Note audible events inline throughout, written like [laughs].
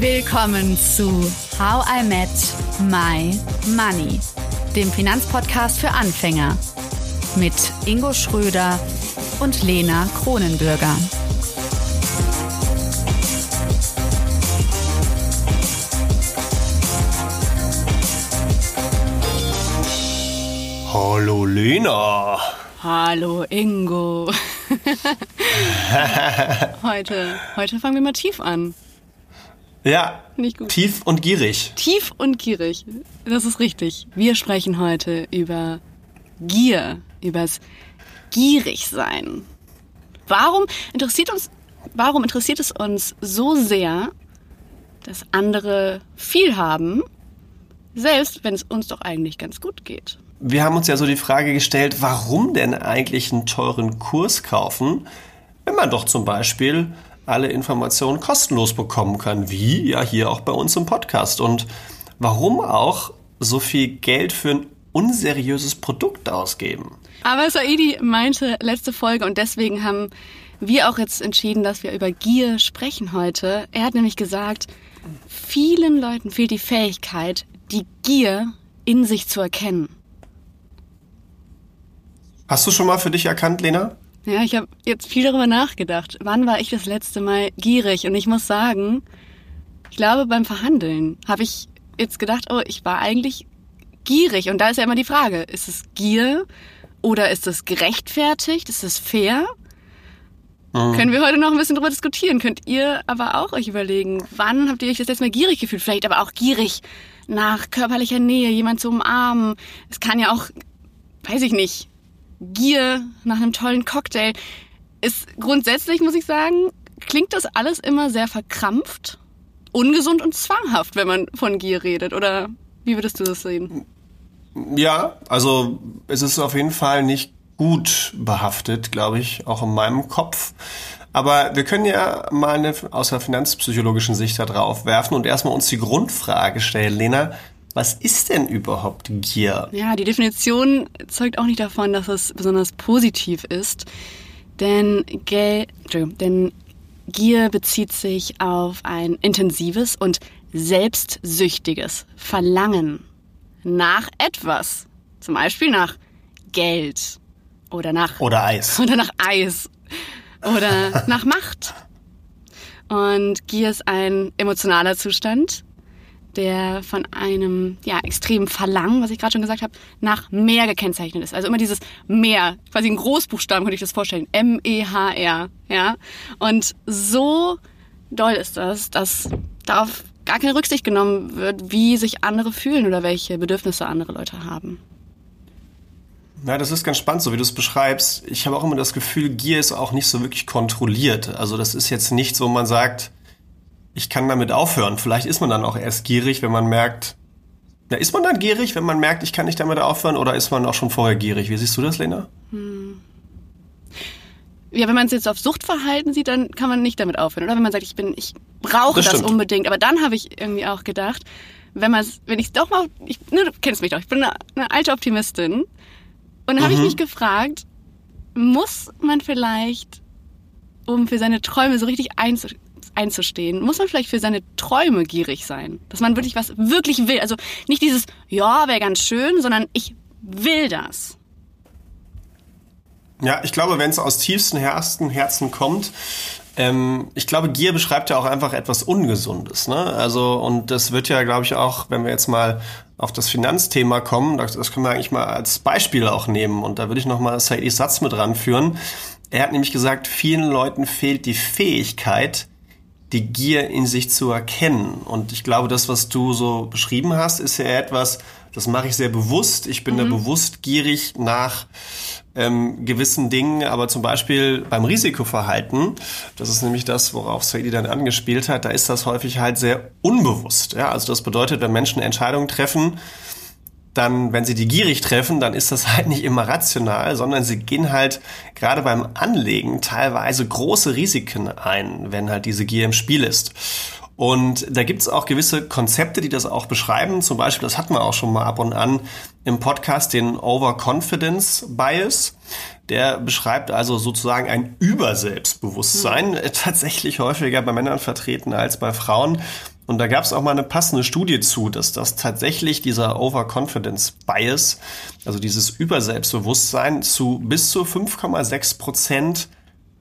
Willkommen zu How I Met My Money, dem Finanzpodcast für Anfänger mit Ingo Schröder und Lena Kronenbürger. Hallo Lena. Hallo Ingo. [laughs] heute, heute fangen wir mal tief an. Ja, Nicht gut. tief und gierig. Tief und gierig, das ist richtig. Wir sprechen heute über Gier, übers Gierigsein. Warum interessiert uns, warum interessiert es uns so sehr, dass andere viel haben, selbst wenn es uns doch eigentlich ganz gut geht? wir haben uns ja so die Frage gestellt, warum denn eigentlich einen teuren Kurs kaufen, wenn man doch zum Beispiel alle Informationen kostenlos bekommen kann, wie ja hier auch bei uns im Podcast. Und warum auch so viel Geld für ein unseriöses Produkt ausgeben? Aber Saidi meinte letzte Folge und deswegen haben wir auch jetzt entschieden, dass wir über Gier sprechen heute. Er hat nämlich gesagt, vielen Leuten fehlt die Fähigkeit, die Gier in sich zu erkennen. Hast du schon mal für dich erkannt, Lena? Ja, ich habe jetzt viel darüber nachgedacht. Wann war ich das letzte Mal gierig? Und ich muss sagen, ich glaube beim Verhandeln habe ich jetzt gedacht, oh, ich war eigentlich gierig. Und da ist ja immer die Frage, ist es Gier oder ist es gerechtfertigt? Ist es fair? Mhm. Können wir heute noch ein bisschen darüber diskutieren. Könnt ihr aber auch euch überlegen, wann habt ihr euch das letzte Mal gierig gefühlt? Vielleicht aber auch gierig nach körperlicher Nähe, jemand zu umarmen. Es kann ja auch, weiß ich nicht, Gier nach einem tollen Cocktail. Ist grundsätzlich, muss ich sagen, klingt das alles immer sehr verkrampft, ungesund und zwanghaft, wenn man von Gier redet. Oder wie würdest du das sehen? Ja, also es ist auf jeden Fall nicht gut behaftet, glaube ich, auch in meinem Kopf. Aber wir können ja mal eine, aus der finanzpsychologischen Sicht da drauf werfen und erstmal uns die Grundfrage stellen, Lena, was ist denn überhaupt Gier? Ja, die Definition zeugt auch nicht davon, dass es besonders positiv ist. Denn, Gel denn Gier bezieht sich auf ein intensives und selbstsüchtiges Verlangen nach etwas. Zum Beispiel nach Geld oder nach oder Eis [laughs] oder nach Eis oder [laughs] nach Macht. Und Gier ist ein emotionaler Zustand, der von einem ja, extremen Verlangen, was ich gerade schon gesagt habe, nach mehr gekennzeichnet ist. Also immer dieses mehr, quasi in Großbuchstaben könnte ich das vorstellen. M-E-H-R. Ja? Und so doll ist das, dass darauf gar keine Rücksicht genommen wird, wie sich andere fühlen oder welche Bedürfnisse andere Leute haben. Na, das ist ganz spannend, so wie du es beschreibst. Ich habe auch immer das Gefühl, Gier ist auch nicht so wirklich kontrolliert. Also das ist jetzt nichts, wo man sagt, ich kann damit aufhören. Vielleicht ist man dann auch erst gierig, wenn man merkt, ja, ist man dann gierig, wenn man merkt, ich kann nicht damit aufhören, oder ist man auch schon vorher gierig? Wie siehst du das, Lena? Hm. Ja, wenn man es jetzt auf Suchtverhalten sieht, dann kann man nicht damit aufhören. Oder wenn man sagt, ich bin, ich brauche das, das unbedingt. Aber dann habe ich irgendwie auch gedacht, wenn man wenn ich doch mal, ich, ne, du kennst mich doch, ich bin eine, eine alte Optimistin. Und dann habe mhm. ich mich gefragt, muss man vielleicht, um für seine Träume so richtig einzustehen, einzustehen, muss man vielleicht für seine Träume gierig sein. Dass man wirklich was wirklich will. Also nicht dieses, ja, wäre ganz schön, sondern ich will das. Ja, ich glaube, wenn es aus tiefstem Herzen, Herzen kommt, ähm, ich glaube, Gier beschreibt ja auch einfach etwas Ungesundes. Ne? Also, und das wird ja, glaube ich, auch, wenn wir jetzt mal auf das Finanzthema kommen, das, das können wir eigentlich mal als Beispiel auch nehmen. Und da würde ich nochmal Saidis Satz mit ranführen. Er hat nämlich gesagt, vielen Leuten fehlt die Fähigkeit, die Gier in sich zu erkennen. Und ich glaube, das, was du so beschrieben hast, ist ja etwas, das mache ich sehr bewusst. Ich bin mhm. da bewusst gierig nach ähm, gewissen Dingen, aber zum Beispiel beim Risikoverhalten, das ist nämlich das, worauf Saidi dann angespielt hat, da ist das häufig halt sehr unbewusst. Ja? Also das bedeutet, wenn Menschen Entscheidungen treffen, dann, wenn sie die gierig treffen, dann ist das [laughs] halt nicht immer rational, sondern sie gehen halt gerade beim Anlegen teilweise große Risiken ein, wenn halt diese Gier im Spiel ist. Und da gibt es auch gewisse Konzepte, die das auch beschreiben. Zum Beispiel, das hatten wir auch schon mal ab und an im Podcast, den Overconfidence Bias. Der beschreibt also sozusagen ein Überselbstbewusstsein, mhm. [laughs] tatsächlich häufiger bei Männern vertreten als bei Frauen. Und da gab es auch mal eine passende Studie zu, dass das tatsächlich dieser Overconfidence Bias, also dieses Überselbstbewusstsein, zu bis zu 5,6 Prozent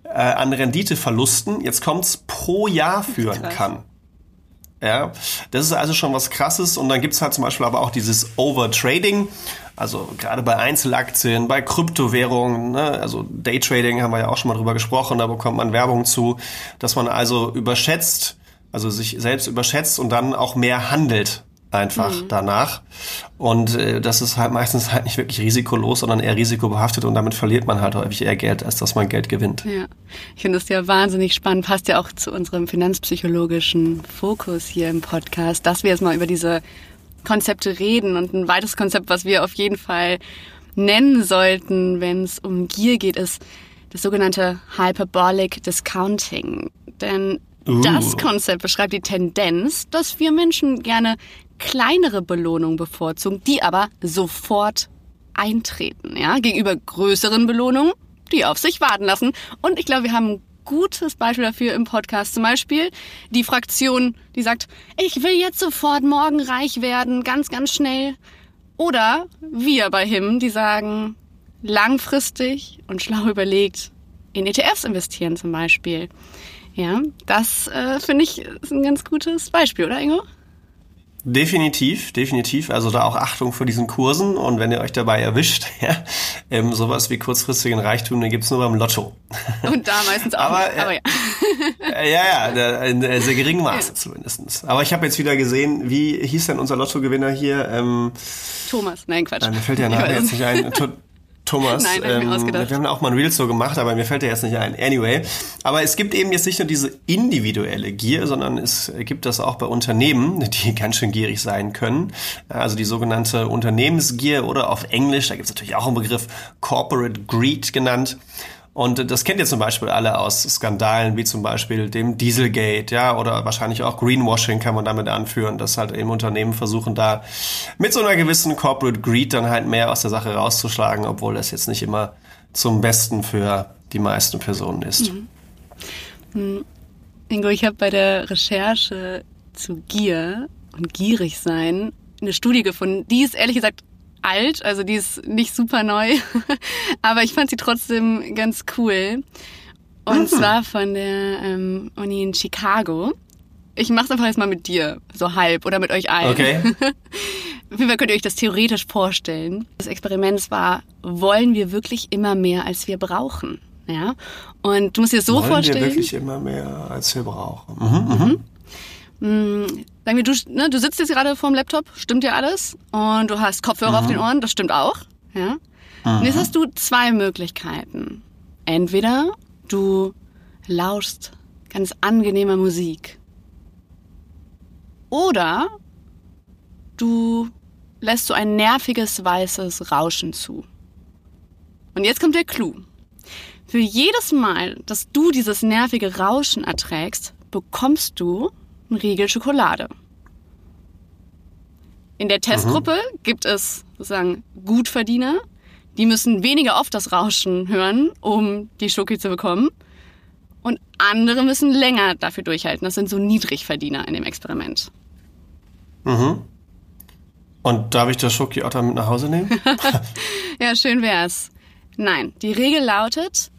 äh, an Renditeverlusten, jetzt kommt's, pro Jahr führen kann. Ja, das ist also schon was krasses. Und dann gibt's halt zum Beispiel aber auch dieses Overtrading. Also gerade bei Einzelaktien, bei Kryptowährungen, ne? also Daytrading haben wir ja auch schon mal drüber gesprochen, da bekommt man Werbung zu, dass man also überschätzt, also sich selbst überschätzt und dann auch mehr handelt einfach mhm. danach. Und äh, das ist halt meistens halt nicht wirklich risikolos, sondern eher risikobehaftet und damit verliert man halt häufig eher Geld, als dass man Geld gewinnt. Ja, ich finde das ja wahnsinnig spannend, passt ja auch zu unserem finanzpsychologischen Fokus hier im Podcast, dass wir jetzt mal über diese Konzepte reden und ein weiteres Konzept, was wir auf jeden Fall nennen sollten, wenn es um Gier geht, ist das sogenannte Hyperbolic Discounting. Denn Uh. Das Konzept beschreibt die Tendenz, dass wir Menschen gerne kleinere Belohnungen bevorzugen, die aber sofort eintreten, ja, gegenüber größeren Belohnungen, die auf sich warten lassen. Und ich glaube, wir haben ein gutes Beispiel dafür im Podcast. Zum Beispiel die Fraktion, die sagt, ich will jetzt sofort morgen reich werden, ganz, ganz schnell. Oder wir bei HIM, die sagen, langfristig und schlau überlegt in ETFs investieren zum Beispiel. Ja, das äh, finde ich ist ein ganz gutes Beispiel, oder Ingo? Definitiv, definitiv. Also da auch Achtung vor diesen Kursen und wenn ihr euch dabei erwischt, [laughs] ja, ähm, sowas wie kurzfristigen Reichtum, den gibt's nur beim Lotto. [laughs] Und da meistens auch. aber, nicht, aber ja. Äh, ja, ja, der, in sehr geringem Maße ja. zumindestens. Aber ich habe jetzt wieder gesehen, wie hieß denn unser Lottogewinner hier? Ähm, Thomas, nein, Quatsch. Mir fällt der Name jetzt nicht ein. Thomas. Nein, ähm, wir haben auch mal ein Reel so gemacht, aber mir fällt der jetzt nicht ein. Anyway. Aber es gibt eben jetzt nicht nur diese individuelle Gier, sondern es gibt das auch bei Unternehmen, die [laughs] ganz schön gierig sein können. Also die sogenannte Unternehmensgier oder auf Englisch, da gibt es natürlich auch einen Begriff Corporate Greed genannt. Und das kennt ihr zum Beispiel alle aus Skandalen wie zum Beispiel dem Dieselgate, ja, oder wahrscheinlich auch Greenwashing kann man damit anführen, dass halt eben Unternehmen versuchen, da mit so einer gewissen Corporate Greed dann halt mehr aus der Sache rauszuschlagen, obwohl das jetzt nicht immer zum Besten für die meisten Personen ist. Mhm. Mhm. Ingo, ich habe bei der Recherche zu Gier und gierig sein eine Studie gefunden. Die ist ehrlich gesagt alt, also die ist nicht super neu, [laughs] aber ich fand sie trotzdem ganz cool. Und mhm. zwar von der ähm, Uni in Chicago. Ich mach's einfach jetzt mal mit dir, so halb, oder mit euch allen. Okay. [laughs] Auf jeden Fall könnt ihr euch das theoretisch vorstellen. Das Experiment war, wollen wir wirklich immer mehr, als wir brauchen? Ja. Und du musst dir das so wollen vorstellen. Wir wirklich immer mehr, als wir brauchen. Mhm, mhm. Mhm. Sagen wir, du, ne, du sitzt jetzt gerade vorm Laptop, stimmt ja alles, und du hast Kopfhörer mhm. auf den Ohren, das stimmt auch. Ja? Und jetzt hast du zwei Möglichkeiten. Entweder du lauschst ganz angenehmer Musik. Oder du lässt so ein nerviges weißes Rauschen zu. Und jetzt kommt der Clou. Für jedes Mal, dass du dieses nervige Rauschen erträgst, bekommst du einen Riegel Schokolade. In der Testgruppe mhm. gibt es sozusagen Gutverdiener, die müssen weniger oft das Rauschen hören, um die Schoki zu bekommen. Und andere müssen länger dafür durchhalten. Das sind so Niedrigverdiener in dem Experiment. Mhm. Und darf ich das Schoki auch damit nach Hause nehmen? [laughs] ja, schön wär's. Nein, die Regel lautet,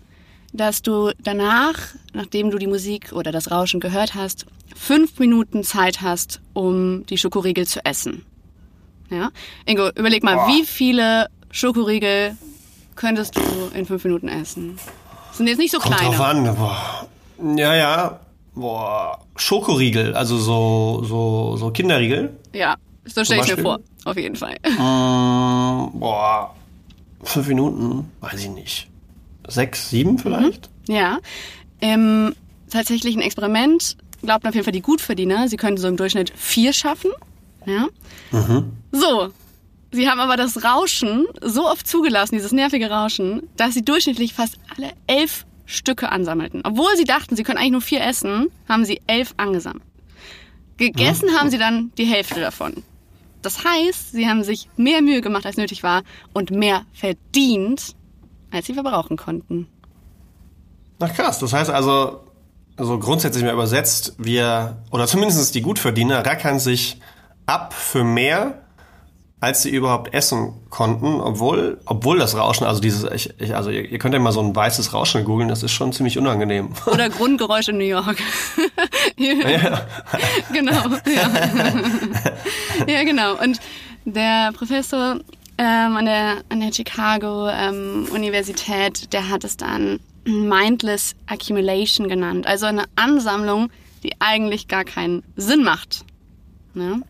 dass du danach, nachdem du die Musik oder das Rauschen gehört hast, fünf Minuten Zeit hast, um die Schokoriegel zu essen. Ja? Ingo, überleg mal, Boah. wie viele Schokoriegel könntest du in fünf Minuten essen? Das sind jetzt nicht so Kommt kleine. Drauf an. Boah. Ja, ja. Boah. Schokoriegel, also so, so, so Kinderriegel. Ja, so stelle ich mir vor, auf jeden Fall. Mm, boah. Fünf Minuten? Weiß ich nicht. Sechs, sieben vielleicht? Mhm. Ja. Im tatsächlichen Experiment glaubt auf jeden Fall die Gutverdiener, sie könnten so im Durchschnitt vier schaffen. Ja. Mhm. So. Sie haben aber das Rauschen so oft zugelassen, dieses nervige Rauschen, dass sie durchschnittlich fast alle elf Stücke ansammelten. Obwohl sie dachten, sie können eigentlich nur vier essen, haben sie elf angesammelt. Gegessen mhm. haben sie dann die Hälfte davon. Das heißt, sie haben sich mehr Mühe gemacht, als nötig war und mehr verdient, als sie verbrauchen konnten. Na krass, das heißt also, so grundsätzlich mal übersetzt, wir, oder zumindest die Gutverdiener, rackern sich ab für mehr, als sie überhaupt essen konnten, obwohl, obwohl das Rauschen, also dieses, ich, ich, also ihr, ihr könnt ja mal so ein weißes Rauschen googeln, das ist schon ziemlich unangenehm. [laughs] Oder Grundgeräusche in New York. ja. [laughs] genau, ja. [laughs] ja, genau. Und der Professor ähm, an der, an der Chicago ähm, Universität, der hat es dann Mindless Accumulation genannt. Also eine Ansammlung, die eigentlich gar keinen Sinn macht. Ne?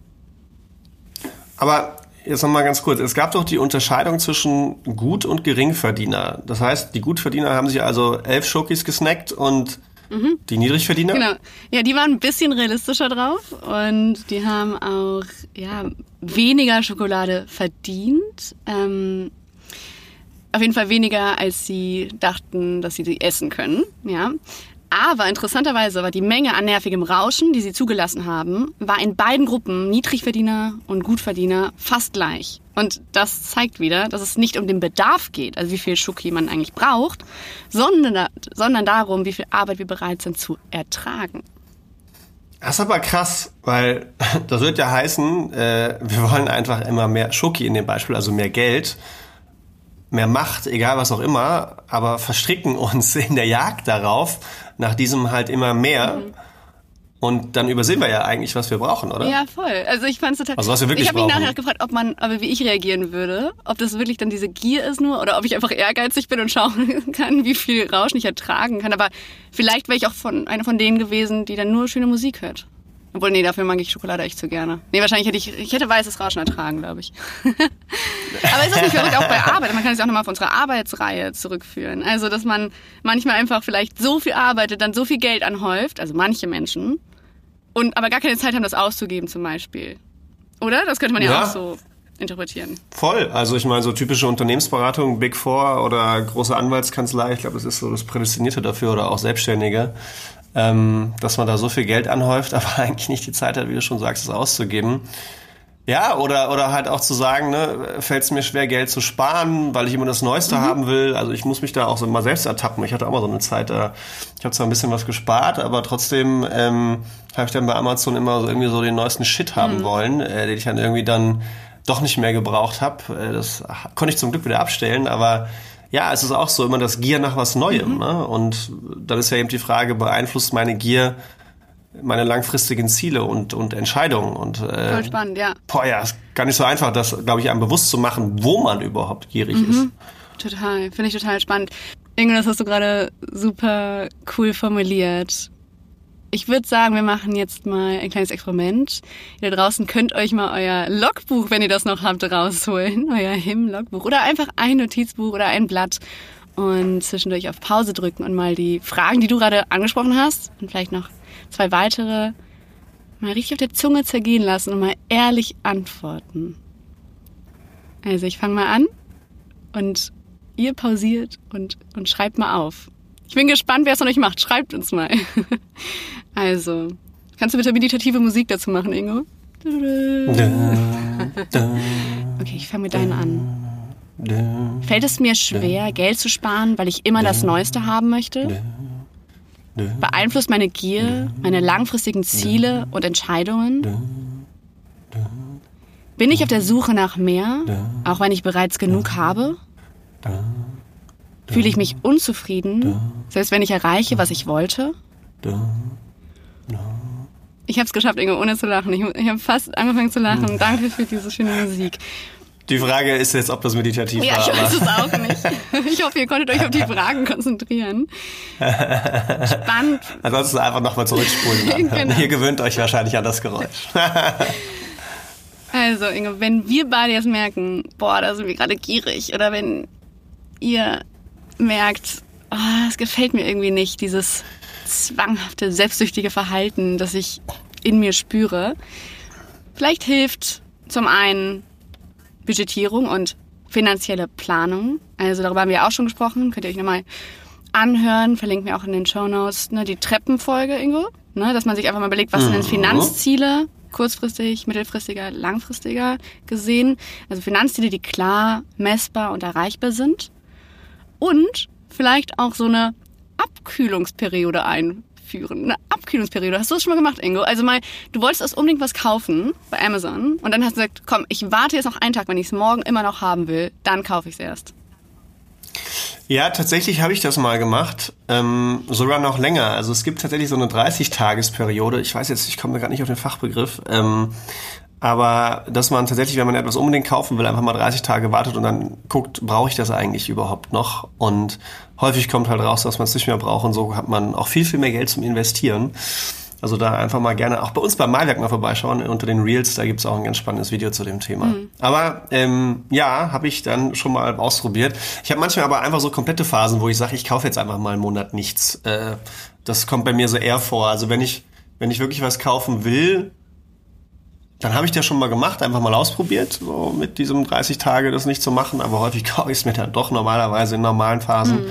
Aber jetzt nochmal ganz kurz. Es gab doch die Unterscheidung zwischen Gut- und Geringverdiener. Das heißt, die Gutverdiener haben sich also elf Schokis gesnackt und mhm. die Niedrigverdiener? Genau. Ja, die waren ein bisschen realistischer drauf und die haben auch ja, weniger Schokolade verdient. Ähm, auf jeden Fall weniger, als sie dachten, dass sie sie essen können. Ja. Aber interessanterweise war die Menge an nervigem Rauschen, die sie zugelassen haben, war in beiden Gruppen, Niedrigverdiener und Gutverdiener, fast gleich. Und das zeigt wieder, dass es nicht um den Bedarf geht, also wie viel Schoki man eigentlich braucht, sondern, sondern darum, wie viel Arbeit wir bereit sind zu ertragen. Das ist aber krass, weil [laughs] das wird ja heißen, äh, wir wollen einfach immer mehr Schoki in dem Beispiel, also mehr Geld mehr Macht, egal was auch immer, aber verstricken uns [laughs] in der Jagd darauf, nach diesem halt immer mehr. Mhm. Und dann übersehen wir ja eigentlich, was wir brauchen, oder? Ja, voll. Also ich fand es total. Also was wir wirklich ich habe mich nachher gefragt, ob man, aber wie ich reagieren würde, ob das wirklich dann diese Gier ist nur, oder ob ich einfach ehrgeizig bin und [laughs] schauen kann, wie viel Rauschen ich ertragen kann. Aber vielleicht wäre ich auch von einer von denen gewesen, die dann nur schöne Musik hört. Obwohl, nee, dafür mag ich Schokolade echt zu gerne. Nee, wahrscheinlich hätte ich, ich hätte weißes Rauschen ertragen, glaube ich. [laughs] Aber ist das nicht verrückt auch bei Arbeit? Man kann es auch nochmal auf unsere Arbeitsreihe zurückführen. Also, dass man manchmal einfach vielleicht so viel arbeitet, dann so viel Geld anhäuft, also manche Menschen, und aber gar keine Zeit haben, das auszugeben zum Beispiel. Oder? Das könnte man ja, ja auch so interpretieren. Voll. Also ich meine, so typische Unternehmensberatung, Big Four oder große Anwaltskanzlei, ich glaube, das ist so das Prädestinierte dafür oder auch Selbstständige ähm, dass man da so viel Geld anhäuft, [laughs] aber eigentlich nicht die Zeit hat, wie du schon sagst, es auszugeben. Ja, oder, oder halt auch zu sagen, ne, fällt es mir schwer, Geld zu sparen, weil ich immer das Neueste mhm. haben will. Also ich muss mich da auch so mal selbst ertappen. Ich hatte auch mal so eine Zeit, da ich habe zwar ein bisschen was gespart, aber trotzdem ähm, habe ich dann bei Amazon immer so irgendwie so den neuesten Shit haben mhm. wollen, äh, den ich dann irgendwie dann doch nicht mehr gebraucht habe. Äh, das konnte ich zum Glück wieder abstellen, aber ja, es ist auch so immer das Gier nach was Neuem. Mhm. Ne? Und dann ist ja eben die Frage, beeinflusst meine Gier meine langfristigen Ziele und, und Entscheidungen. Und, äh, Voll spannend, ja. Boah, ja, ist gar nicht so einfach, das, glaube ich, einem bewusst zu machen, wo man überhaupt gierig mhm. ist. Total, finde ich total spannend. Ingo, das hast du gerade super cool formuliert ich würde sagen, wir machen jetzt mal ein kleines Experiment. Ihr da draußen könnt euch mal euer Logbuch, wenn ihr das noch habt, rausholen. [laughs] Euer Him-Logbuch. Oder einfach ein Notizbuch oder ein Blatt und zwischendurch auf Pause drücken und mal die Fragen, die du gerade angesprochen hast und vielleicht noch zwei weitere mal richtig auf der Zunge zergehen lassen und mal ehrlich antworten. Also ich fange mal an und ihr pausiert und, und schreibt mal auf. Ich bin gespannt, wer es noch nicht macht. Schreibt uns mal. [laughs] also, kannst du bitte meditative Musik dazu machen, Ingo? [laughs] Okay, ich fange mit deinen an. Fällt es mir schwer, Geld zu sparen, weil ich immer das Neueste haben möchte? Beeinflusst meine Gier meine langfristigen Ziele und Entscheidungen? Bin ich auf der Suche nach mehr, auch wenn ich bereits genug habe? Fühle ich mich unzufrieden, selbst wenn ich erreiche, was ich wollte? Ich habe es geschafft, Ingo, ohne zu lachen. Ich, ich habe fast angefangen zu lachen. Hm. Danke für diese schöne Musik. Die Frage ist jetzt, ob das meditativ ja, war. Ja, ich weiß es auch nicht. [laughs] Ich hoffe, ihr konntet euch auf die Fragen konzentrieren. Spannend. [laughs] Ansonsten einfach nochmal zurückspulen. [laughs] genau. Ihr gewöhnt euch wahrscheinlich an das Geräusch. also, Ingo, wenn wir beide jetzt merken, boah, da sind wir gerade gierig, oder wenn ihr merkt, oh, es gefällt mir irgendwie nicht, dieses zwanghafte, selbstsüchtige Verhalten, das ich in mir spüre. Vielleicht hilft zum einen Budgetierung und finanzielle Planung. Also darüber haben wir auch schon gesprochen. Könnt ihr euch nochmal anhören. Verlinken wir auch in den Show Notes ne, die Treppenfolge, Ingo. Ne, dass man sich einfach mal überlegt, was sind denn mhm. Finanzziele? Kurzfristig, mittelfristiger, langfristiger gesehen. Also Finanzziele, die klar messbar und erreichbar sind und vielleicht auch so eine Abkühlungsperiode einführen. eine Abkühlungsperiode. Hast du das schon mal gemacht, Ingo? Also mal, du wolltest erst unbedingt was kaufen bei Amazon und dann hast du gesagt, komm, ich warte jetzt noch einen Tag, wenn ich es morgen immer noch haben will, dann kaufe ich es erst. Ja, tatsächlich habe ich das mal gemacht, ähm, sogar noch länger. Also es gibt tatsächlich so eine 30-Tagesperiode. Ich weiß jetzt, ich komme gerade nicht auf den Fachbegriff. Ähm, aber dass man tatsächlich, wenn man etwas unbedingt kaufen will, einfach mal 30 Tage wartet und dann guckt, brauche ich das eigentlich überhaupt noch? Und häufig kommt halt raus, dass man es nicht mehr braucht und so hat man auch viel, viel mehr Geld zum Investieren. Also da einfach mal gerne auch bei uns beim Malwerk mal vorbeischauen unter den Reels, da gibt's auch ein ganz spannendes Video zu dem Thema. Mhm. Aber ähm, ja, habe ich dann schon mal ausprobiert. Ich habe manchmal aber einfach so komplette Phasen, wo ich sage, ich kaufe jetzt einfach mal einen Monat nichts. Äh, das kommt bei mir so eher vor. Also wenn ich, wenn ich wirklich was kaufen will, dann habe ich das schon mal gemacht, einfach mal ausprobiert, so mit diesem 30 Tage das nicht zu machen, aber häufig [laughs] kaufe ich es mir dann doch normalerweise in normalen Phasen. Mhm.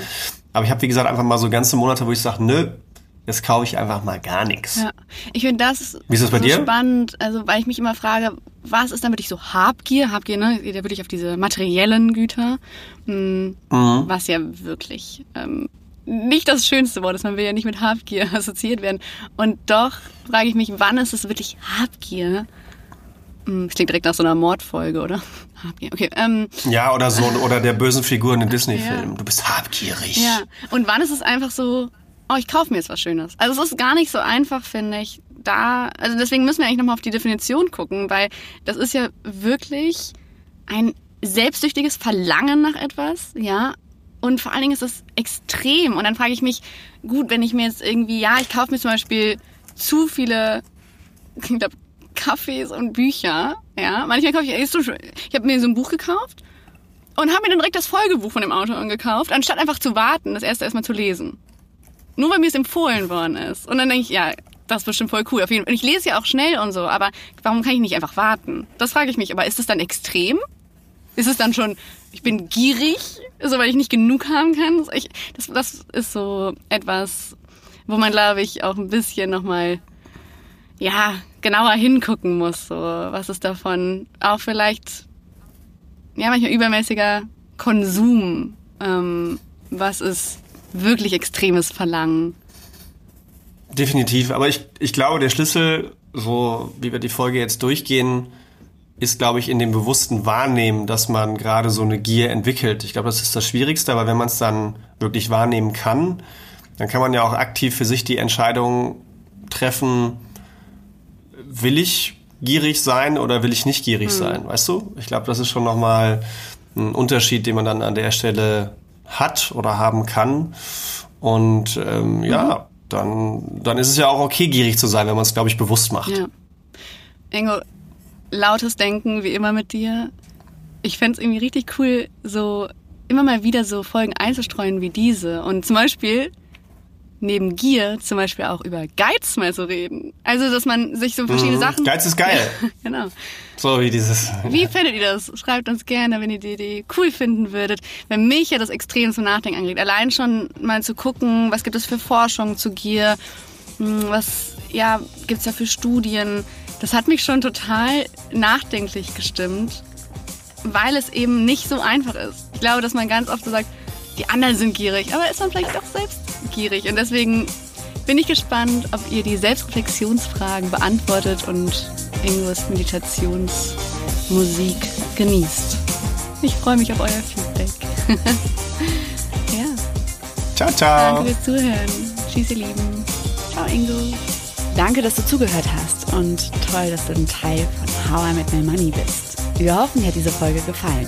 Aber ich habe, wie gesagt, einfach mal so ganze Monate, wo ich sage, nö, jetzt kaufe ich einfach mal gar nichts. Ja. Ich finde das, Wie ist das bei so dir? spannend, also weil ich mich immer frage, was ist dann wirklich so Habgier? Habgier, ne? Da würde ich auf diese materiellen Güter, mh, hm, mhm. was ja wirklich ähm, nicht das schönste Wort ist. Man will ja nicht mit Habgier [laughs] assoziiert werden. Und doch frage ich mich, wann ist es wirklich Habgier? Hm, das klingt direkt nach so einer Mordfolge, oder? [laughs] Habgier. Okay, ähm, ja, oder so, oder der bösen Figur in den Disney-Filmen. [laughs] Ja. Du bist habgierig. Ja. Und wann ist es einfach so, oh, ich kaufe mir jetzt was Schönes. Also es ist gar nicht so einfach, finde ich. Da, also deswegen müssen wir eigentlich nochmal auf die Definition gucken, weil das ist ja wirklich ein selbstsüchtiges Verlangen nach etwas, ja. Und vor allen Dingen ist es extrem. Und dann frage ich mich, gut, wenn ich mir jetzt irgendwie, ja, ich kaufe mir zum Beispiel zu viele, ich glaube, Kaffees und Bücher, ja. Manchmal kaufe ich, ich habe mir so ein Buch gekauft und habe mir dann direkt das Folgebuch von dem Autor gekauft, anstatt einfach zu warten, das erste erstmal zu lesen. Nur weil mir es empfohlen worden ist. Und dann denke ich, ja, das ist bestimmt voll cool. Auf jeden Fall. Und ich lese ja auch schnell und so, aber warum kann ich nicht einfach warten? Das frage ich mich. Aber ist es dann extrem? Ist es dann schon, ich bin gierig, so weil ich nicht genug haben kann? Ich, das, das ist so etwas, wo man, glaube ich, auch ein bisschen nochmal, ja, genauer hingucken muss. So, was ist davon? Auch vielleicht, ja, manchmal übermäßiger Konsum. Ähm, was ist wirklich extremes Verlangen. Definitiv, aber ich, ich glaube, der Schlüssel, so wie wir die Folge jetzt durchgehen, ist, glaube ich, in dem bewussten Wahrnehmen, dass man gerade so eine Gier entwickelt. Ich glaube, das ist das Schwierigste, aber wenn man es dann wirklich wahrnehmen kann, dann kann man ja auch aktiv für sich die Entscheidung treffen, will ich gierig sein oder will ich nicht gierig mhm. sein, weißt du? Ich glaube, das ist schon nochmal ein Unterschied, den man dann an der Stelle hat oder haben kann. Und ähm, ja, mhm. dann, dann ist es ja auch okay, gierig zu sein, wenn man es, glaube ich, bewusst macht. Ja. Ingo, lautes Denken wie immer mit dir. Ich fände es irgendwie richtig cool, so immer mal wieder so Folgen einzustreuen wie diese. Und zum Beispiel neben Gier zum Beispiel auch über Geiz mal zu reden. Also, dass man sich so verschiedene mhm. Sachen. Geiz ist geil. [laughs] genau. So wie dieses. Wie findet ihr das? Schreibt uns gerne, wenn ihr die Idee cool finden würdet. Wenn mich ja das extrem zum Nachdenken anregt. Allein schon mal zu gucken, was gibt es für Forschung zu Gier? Hm, was, ja, gibt's da für Studien? Das hat mich schon total nachdenklich gestimmt, weil es eben nicht so einfach ist. Ich glaube, dass man ganz oft so sagt, die anderen sind gierig, aber ist man vielleicht doch selbst gierig. Und deswegen bin ich gespannt, ob ihr die Selbstreflexionsfragen beantwortet und Ingos Meditationsmusik genießt. Ich freue mich auf euer Feedback. [laughs] ja. Ciao, ciao. Danke fürs Zuhören. Tschüss, ihr Lieben. Ciao, Ingo. Danke, dass du zugehört hast und toll, dass du ein Teil von How I Met My Money bist. Wir hoffen, dir hat diese Folge gefallen.